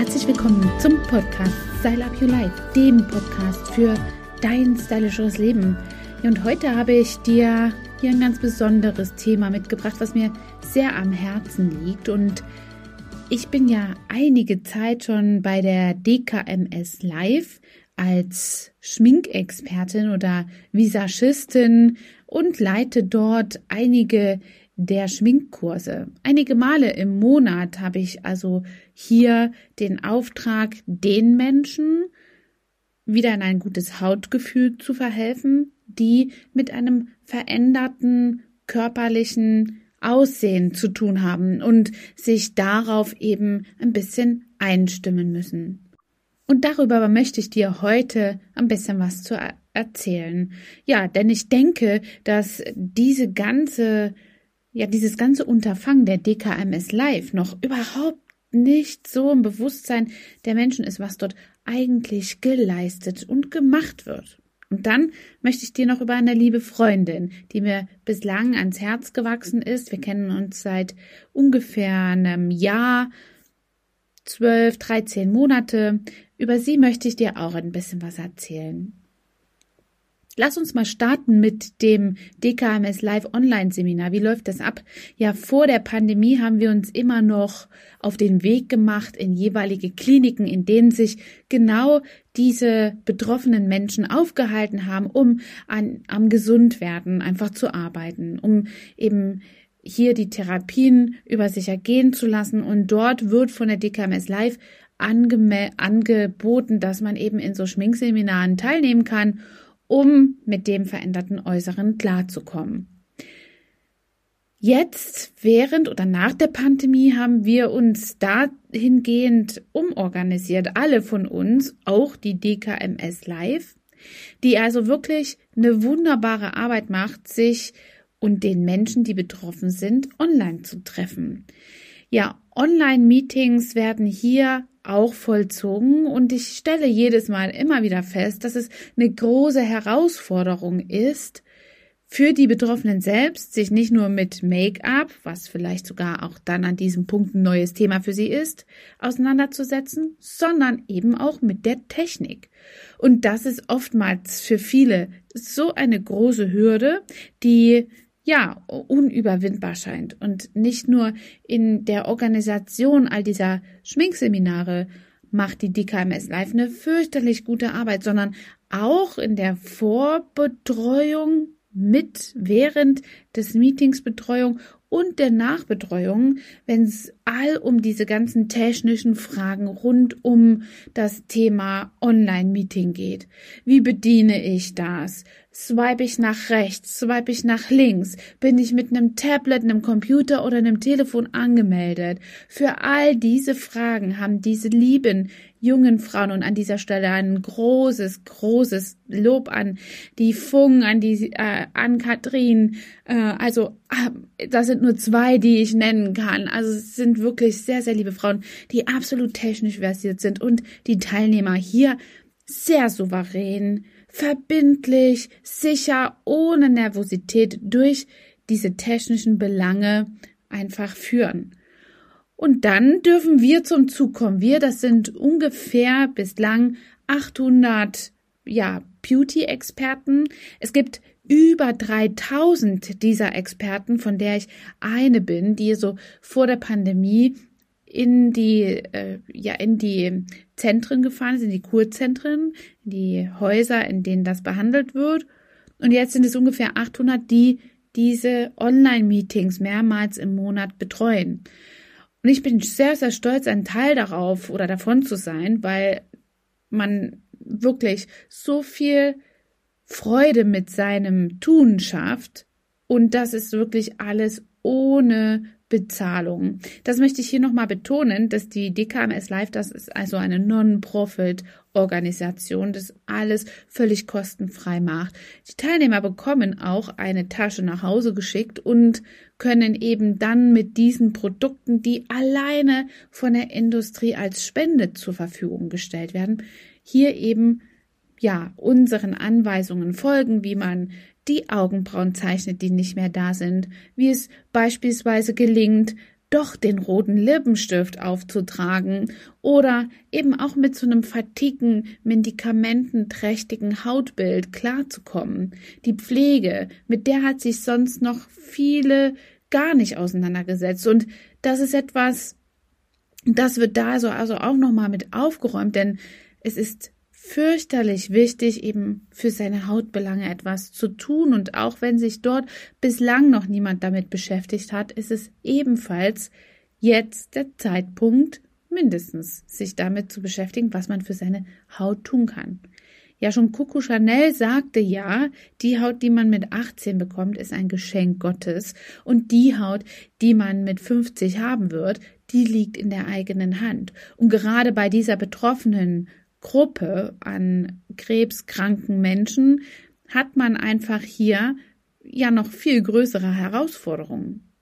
herzlich willkommen zum Podcast Style Up Your Life, dem Podcast für dein stylischeres Leben. Und heute habe ich dir hier ein ganz besonderes Thema mitgebracht, was mir sehr am Herzen liegt. Und ich bin ja einige Zeit schon bei der DKMS Live als Schminkexpertin oder Visagistin und leite dort einige der Schminkkurse. Einige Male im Monat habe ich also hier den Auftrag, den Menschen wieder in ein gutes Hautgefühl zu verhelfen, die mit einem veränderten körperlichen Aussehen zu tun haben und sich darauf eben ein bisschen einstimmen müssen. Und darüber möchte ich dir heute ein bisschen was zu erzählen. Ja, denn ich denke, dass diese ganze, ja, dieses ganze Unterfangen der DKMS Live noch überhaupt nicht so im Bewusstsein der Menschen ist, was dort eigentlich geleistet und gemacht wird. Und dann möchte ich dir noch über eine liebe Freundin, die mir bislang ans Herz gewachsen ist. Wir kennen uns seit ungefähr einem Jahr zwölf, dreizehn Monate. Über sie möchte ich dir auch ein bisschen was erzählen. Lass uns mal starten mit dem DKMS Live Online Seminar. Wie läuft das ab? Ja, vor der Pandemie haben wir uns immer noch auf den Weg gemacht in jeweilige Kliniken, in denen sich genau diese betroffenen Menschen aufgehalten haben, um an, am Gesundwerden einfach zu arbeiten, um eben hier die Therapien über sich ergehen zu lassen. Und dort wird von der DKMS Live angeboten, dass man eben in so Schminkseminaren teilnehmen kann, um mit dem veränderten Äußeren klarzukommen. Jetzt, während oder nach der Pandemie, haben wir uns dahingehend umorganisiert. Alle von uns, auch die DKMS Live, die also wirklich eine wunderbare Arbeit macht, sich und den Menschen, die betroffen sind, online zu treffen. Ja, Online-Meetings werden hier auch vollzogen und ich stelle jedes Mal immer wieder fest, dass es eine große Herausforderung ist, für die Betroffenen selbst, sich nicht nur mit Make-up, was vielleicht sogar auch dann an diesem Punkt ein neues Thema für sie ist, auseinanderzusetzen, sondern eben auch mit der Technik. Und das ist oftmals für viele so eine große Hürde, die ja, unüberwindbar scheint. Und nicht nur in der Organisation all dieser Schminkseminare macht die DKMS Live eine fürchterlich gute Arbeit, sondern auch in der Vorbetreuung mit während des Meetings Betreuung und der Nachbetreuung, wenn es all um diese ganzen technischen Fragen rund um das Thema Online-Meeting geht. Wie bediene ich das? Swipe ich nach rechts? Swipe ich nach links? Bin ich mit einem Tablet, einem Computer oder einem Telefon angemeldet? Für all diese Fragen haben diese lieben jungen Frauen und an dieser Stelle ein großes, großes Lob an die Fung, an die, äh, an Katrin, äh, also äh, das sind nur zwei, die ich nennen kann. Also es sind wirklich sehr, sehr liebe Frauen, die absolut technisch versiert sind und die Teilnehmer hier sehr souverän, verbindlich, sicher, ohne Nervosität durch diese technischen Belange einfach führen. Und dann dürfen wir zum Zug kommen. Wir, das sind ungefähr bislang 800 ja, Beauty-Experten. Es gibt über 3000 dieser Experten, von der ich eine bin, die so vor der Pandemie in die äh, ja in die Zentren gefahren sind, in die Kurzentren, in die Häuser, in denen das behandelt wird. Und jetzt sind es ungefähr 800, die diese Online-Meetings mehrmals im Monat betreuen. Und ich bin sehr, sehr stolz, ein Teil darauf oder davon zu sein, weil man wirklich so viel Freude mit seinem Tun schafft. Und das ist wirklich alles ohne Bezahlung. Das möchte ich hier nochmal betonen, dass die DKMS Live, das ist also eine Non-Profit-Organisation, das alles völlig kostenfrei macht. Die Teilnehmer bekommen auch eine Tasche nach Hause geschickt und können eben dann mit diesen Produkten, die alleine von der Industrie als Spende zur Verfügung gestellt werden, hier eben ja, unseren Anweisungen folgen, wie man die Augenbrauen zeichnet, die nicht mehr da sind, wie es beispielsweise gelingt, doch den roten Lippenstift aufzutragen oder eben auch mit so einem fatigen, medikamententrächtigen Hautbild klarzukommen. Die Pflege, mit der hat sich sonst noch viele gar nicht auseinandergesetzt und das ist etwas, das wird da so also auch nochmal mit aufgeräumt, denn es ist fürchterlich wichtig, eben für seine Hautbelange etwas zu tun. Und auch wenn sich dort bislang noch niemand damit beschäftigt hat, ist es ebenfalls jetzt der Zeitpunkt, mindestens sich damit zu beschäftigen, was man für seine Haut tun kann. Ja, schon Coco Chanel sagte ja, die Haut, die man mit 18 bekommt, ist ein Geschenk Gottes und die Haut, die man mit 50 haben wird, die liegt in der eigenen Hand. Und gerade bei dieser betroffenen Gruppe an krebskranken Menschen hat man einfach hier ja noch viel größere Herausforderungen.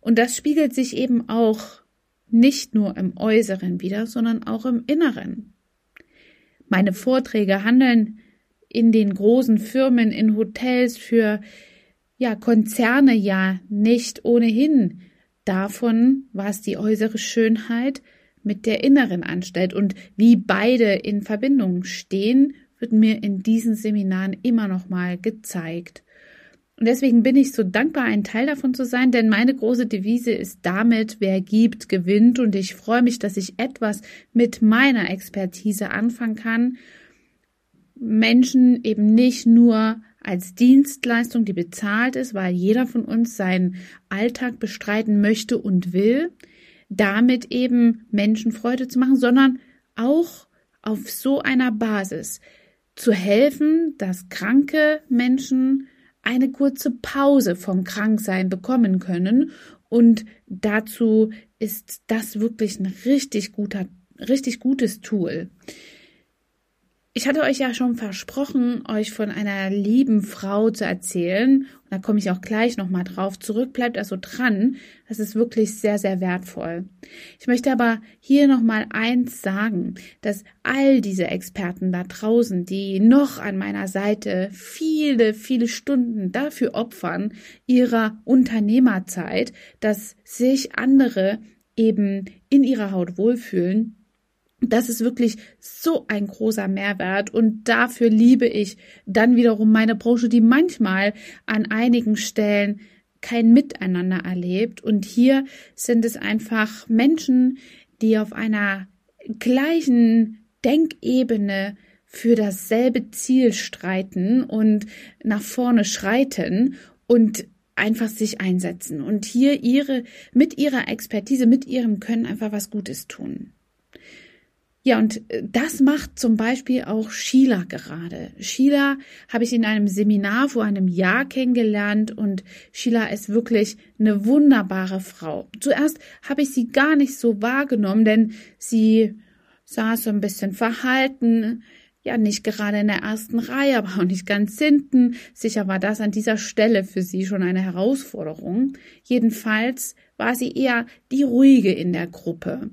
Und das spiegelt sich eben auch nicht nur im Äußeren wieder, sondern auch im Inneren. Meine Vorträge handeln in den großen Firmen, in Hotels für ja Konzerne ja nicht ohnehin davon, was die äußere Schönheit mit der inneren anstellt und wie beide in Verbindung stehen, wird mir in diesen Seminaren immer noch mal gezeigt. Und deswegen bin ich so dankbar, ein Teil davon zu sein, denn meine große Devise ist damit, wer gibt, gewinnt. Und ich freue mich, dass ich etwas mit meiner Expertise anfangen kann. Menschen eben nicht nur als Dienstleistung, die bezahlt ist, weil jeder von uns seinen Alltag bestreiten möchte und will, damit eben Menschen Freude zu machen, sondern auch auf so einer Basis zu helfen, dass kranke Menschen eine kurze Pause vom Kranksein bekommen können. Und dazu ist das wirklich ein richtig guter, richtig gutes Tool. Ich hatte euch ja schon versprochen, euch von einer lieben Frau zu erzählen. Und da komme ich auch gleich nochmal drauf zurück. Bleibt also dran. Das ist wirklich sehr, sehr wertvoll. Ich möchte aber hier nochmal eins sagen, dass all diese Experten da draußen, die noch an meiner Seite viele, viele Stunden dafür opfern, ihrer Unternehmerzeit, dass sich andere eben in ihrer Haut wohlfühlen, das ist wirklich so ein großer Mehrwert und dafür liebe ich dann wiederum meine Branche, die manchmal an einigen Stellen kein Miteinander erlebt. Und hier sind es einfach Menschen, die auf einer gleichen Denkebene für dasselbe Ziel streiten und nach vorne schreiten und einfach sich einsetzen und hier ihre, mit ihrer Expertise, mit ihrem Können einfach was Gutes tun. Ja, und äh, das macht zum Beispiel auch Sheila gerade. Sheila habe ich in einem Seminar vor einem Jahr kennengelernt und Sheila ist wirklich eine wunderbare Frau. Zuerst habe ich sie gar nicht so wahrgenommen, denn sie saß so ein bisschen verhalten, ja, nicht gerade in der ersten Reihe, aber auch nicht ganz hinten. Sicher war das an dieser Stelle für sie schon eine Herausforderung. Jedenfalls war sie eher die ruhige in der Gruppe.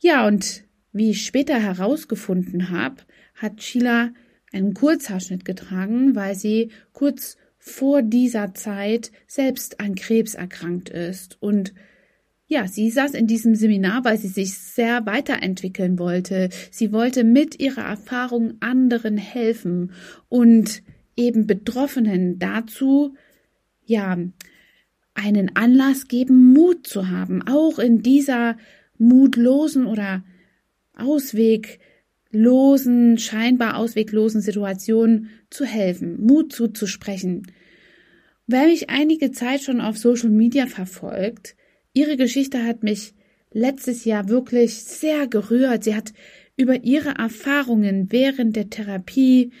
Ja, und wie ich später herausgefunden habe, hat Sheila einen Kurzhaarschnitt getragen, weil sie kurz vor dieser Zeit selbst an Krebs erkrankt ist. Und ja, sie saß in diesem Seminar, weil sie sich sehr weiterentwickeln wollte. Sie wollte mit ihrer Erfahrung anderen helfen und eben Betroffenen dazu, ja, einen Anlass geben, Mut zu haben, auch in dieser mutlosen oder ausweglosen, scheinbar ausweglosen Situationen zu helfen, Mut zuzusprechen. Wer mich einige Zeit schon auf Social Media verfolgt, ihre Geschichte hat mich letztes Jahr wirklich sehr gerührt. Sie hat über ihre Erfahrungen während der Therapie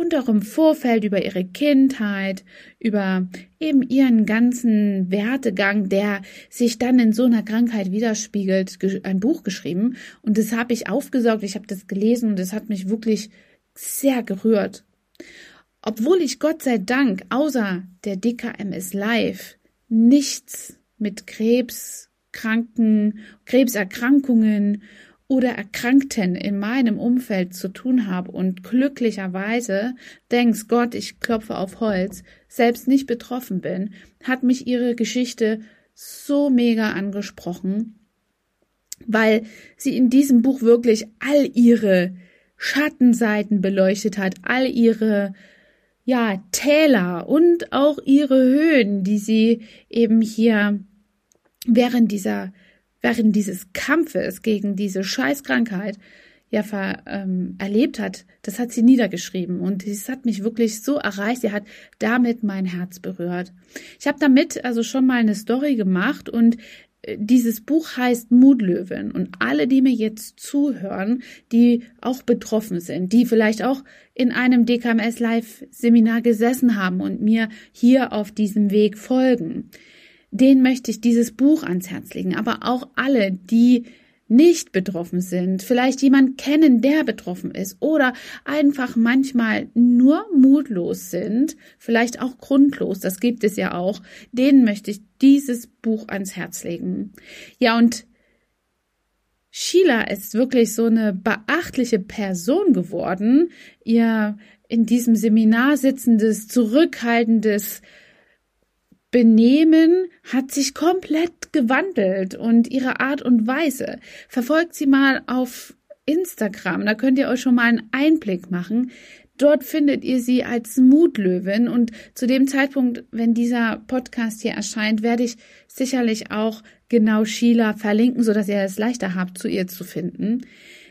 und auch im Vorfeld über ihre Kindheit, über eben ihren ganzen Wertegang, der sich dann in so einer Krankheit widerspiegelt, ein Buch geschrieben. Und das habe ich aufgesaugt, ich habe das gelesen und das hat mich wirklich sehr gerührt. Obwohl ich Gott sei Dank außer der DKMS Live nichts mit Krebs, Kranken, Krebserkrankungen oder Erkrankten in meinem Umfeld zu tun habe und glücklicherweise, denkst Gott, ich klopfe auf Holz, selbst nicht betroffen bin, hat mich ihre Geschichte so mega angesprochen, weil sie in diesem Buch wirklich all ihre Schattenseiten beleuchtet hat, all ihre ja, Täler und auch ihre Höhen, die sie eben hier während dieser, während dieses Kampfes gegen diese Scheißkrankheit ja ver, ähm, erlebt hat, das hat sie niedergeschrieben und es hat mich wirklich so erreicht. Sie hat damit mein Herz berührt. Ich habe damit also schon mal eine Story gemacht und dieses Buch heißt Mutlöwen und alle, die mir jetzt zuhören, die auch betroffen sind, die vielleicht auch in einem DKMS Live Seminar gesessen haben und mir hier auf diesem Weg folgen, denen möchte ich dieses Buch ans Herz legen, aber auch alle, die nicht betroffen sind, vielleicht jemand kennen, der betroffen ist oder einfach manchmal nur mutlos sind, vielleicht auch grundlos, das gibt es ja auch, denen möchte ich dieses Buch ans Herz legen. Ja, und Sheila ist wirklich so eine beachtliche Person geworden. Ihr in diesem Seminar sitzendes, zurückhaltendes, Benehmen hat sich komplett gewandelt und ihre Art und Weise. Verfolgt sie mal auf Instagram, da könnt ihr euch schon mal einen Einblick machen. Dort findet ihr sie als Mutlöwin und zu dem Zeitpunkt, wenn dieser Podcast hier erscheint, werde ich sicherlich auch genau Sheila verlinken, so dass ihr es leichter habt, zu ihr zu finden.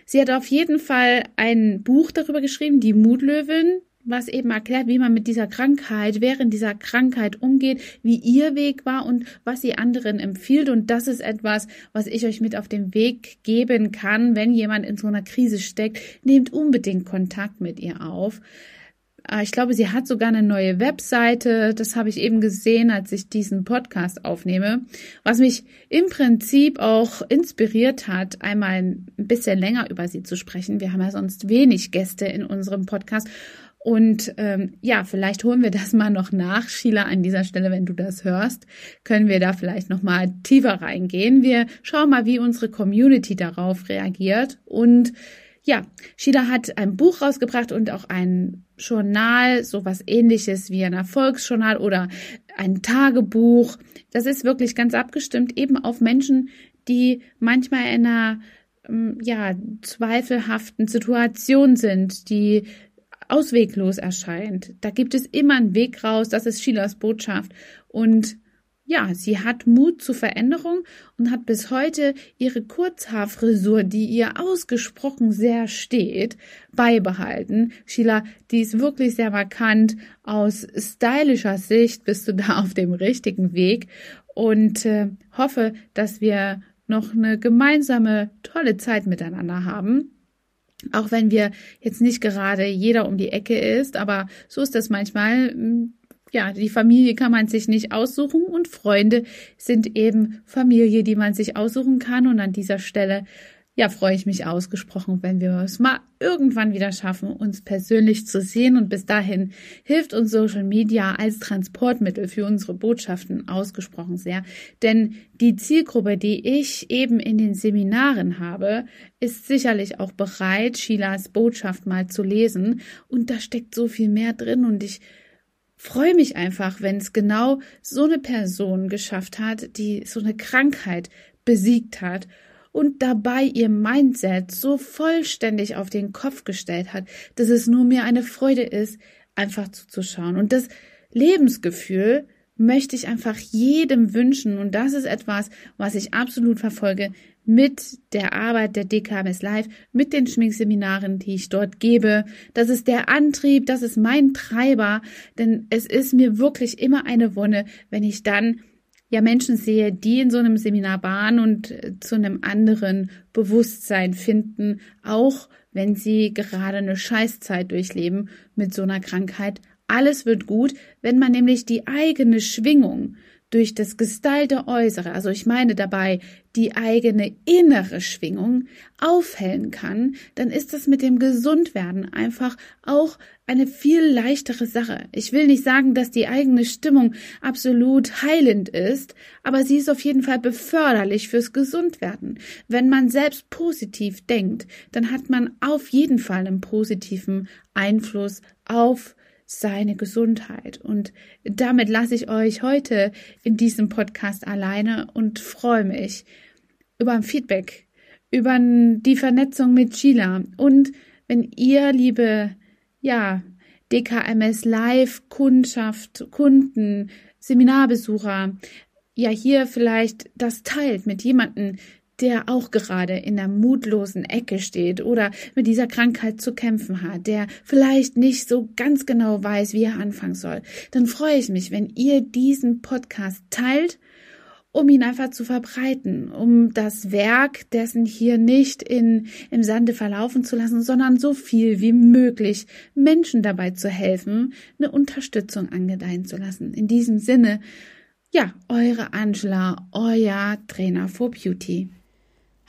Sie hat auf jeden Fall ein Buch darüber geschrieben, die Mutlöwin, was eben erklärt, wie man mit dieser Krankheit, während dieser Krankheit umgeht, wie ihr Weg war und was sie anderen empfiehlt. Und das ist etwas, was ich euch mit auf den Weg geben kann, wenn jemand in so einer Krise steckt. Nehmt unbedingt Kontakt mit ihr auf. Äh, ich glaube, sie hat sogar eine neue Webseite. Das habe ich eben gesehen, als ich diesen Podcast aufnehme. Was mich im Prinzip auch inspiriert hat, einmal ein bisschen länger über sie zu sprechen. Wir haben ja sonst wenig Gäste in unserem Podcast. Und ähm, ja, vielleicht holen wir das mal noch nach, Sheila, an dieser Stelle, wenn du das hörst, können wir da vielleicht noch mal tiefer reingehen. Wir schauen mal, wie unsere Community darauf reagiert. Und ja, Sheila hat ein Buch rausgebracht und auch ein Journal, sowas ähnliches wie ein Erfolgsjournal oder ein Tagebuch. Das ist wirklich ganz abgestimmt eben auf Menschen, die manchmal in einer ähm, ja, zweifelhaften Situation sind, die ausweglos erscheint. Da gibt es immer einen Weg raus. Das ist Sheilas Botschaft. Und ja, sie hat Mut zur Veränderung und hat bis heute ihre Kurzhaarfrisur, die ihr ausgesprochen sehr steht, beibehalten. Sheila, die ist wirklich sehr markant. Aus stylischer Sicht bist du da auf dem richtigen Weg und äh, hoffe, dass wir noch eine gemeinsame tolle Zeit miteinander haben. Auch wenn wir jetzt nicht gerade jeder um die Ecke ist, aber so ist das manchmal. Hm, ja, die Familie kann man sich nicht aussuchen und Freunde sind eben Familie, die man sich aussuchen kann. Und an dieser Stelle ja, freue ich mich ausgesprochen, wenn wir es mal irgendwann wieder schaffen, uns persönlich zu sehen. Und bis dahin hilft uns Social Media als Transportmittel für unsere Botschaften ausgesprochen sehr. Denn die Zielgruppe, die ich eben in den Seminaren habe, ist sicherlich auch bereit, Sheilas Botschaft mal zu lesen. Und da steckt so viel mehr drin und ich freue mich einfach, wenn es genau so eine Person geschafft hat, die so eine Krankheit besiegt hat und dabei ihr Mindset so vollständig auf den Kopf gestellt hat, dass es nur mir eine Freude ist, einfach zuzuschauen. Und das Lebensgefühl möchte ich einfach jedem wünschen. Und das ist etwas, was ich absolut verfolge mit der Arbeit der DKMS Live, mit den Schminkseminaren, die ich dort gebe. Das ist der Antrieb, das ist mein Treiber, denn es ist mir wirklich immer eine Wonne, wenn ich dann ja Menschen sehe, die in so einem Seminar waren und äh, zu einem anderen Bewusstsein finden, auch wenn sie gerade eine Scheißzeit durchleben mit so einer Krankheit. Alles wird gut, wenn man nämlich die eigene Schwingung durch das gestylte Äußere, also ich meine dabei die eigene innere Schwingung, aufhellen kann, dann ist das mit dem Gesundwerden einfach auch eine viel leichtere Sache. Ich will nicht sagen, dass die eigene Stimmung absolut heilend ist, aber sie ist auf jeden Fall beförderlich fürs Gesundwerden. Wenn man selbst positiv denkt, dann hat man auf jeden Fall einen positiven Einfluss auf seine Gesundheit. Und damit lasse ich euch heute in diesem Podcast alleine und freue mich über ein Feedback, über die Vernetzung mit Sheila. Und wenn ihr, liebe, ja, DKMS Live Kundschaft, Kunden, Seminarbesucher, ja hier vielleicht das teilt mit jemandem, der auch gerade in der mutlosen Ecke steht oder mit dieser Krankheit zu kämpfen hat, der vielleicht nicht so ganz genau weiß, wie er anfangen soll, dann freue ich mich, wenn ihr diesen Podcast teilt, um ihn einfach zu verbreiten, um das Werk dessen hier nicht in, im Sande verlaufen zu lassen, sondern so viel wie möglich Menschen dabei zu helfen, eine Unterstützung angedeihen zu lassen. In diesem Sinne, ja, eure Angela, euer Trainer for Beauty.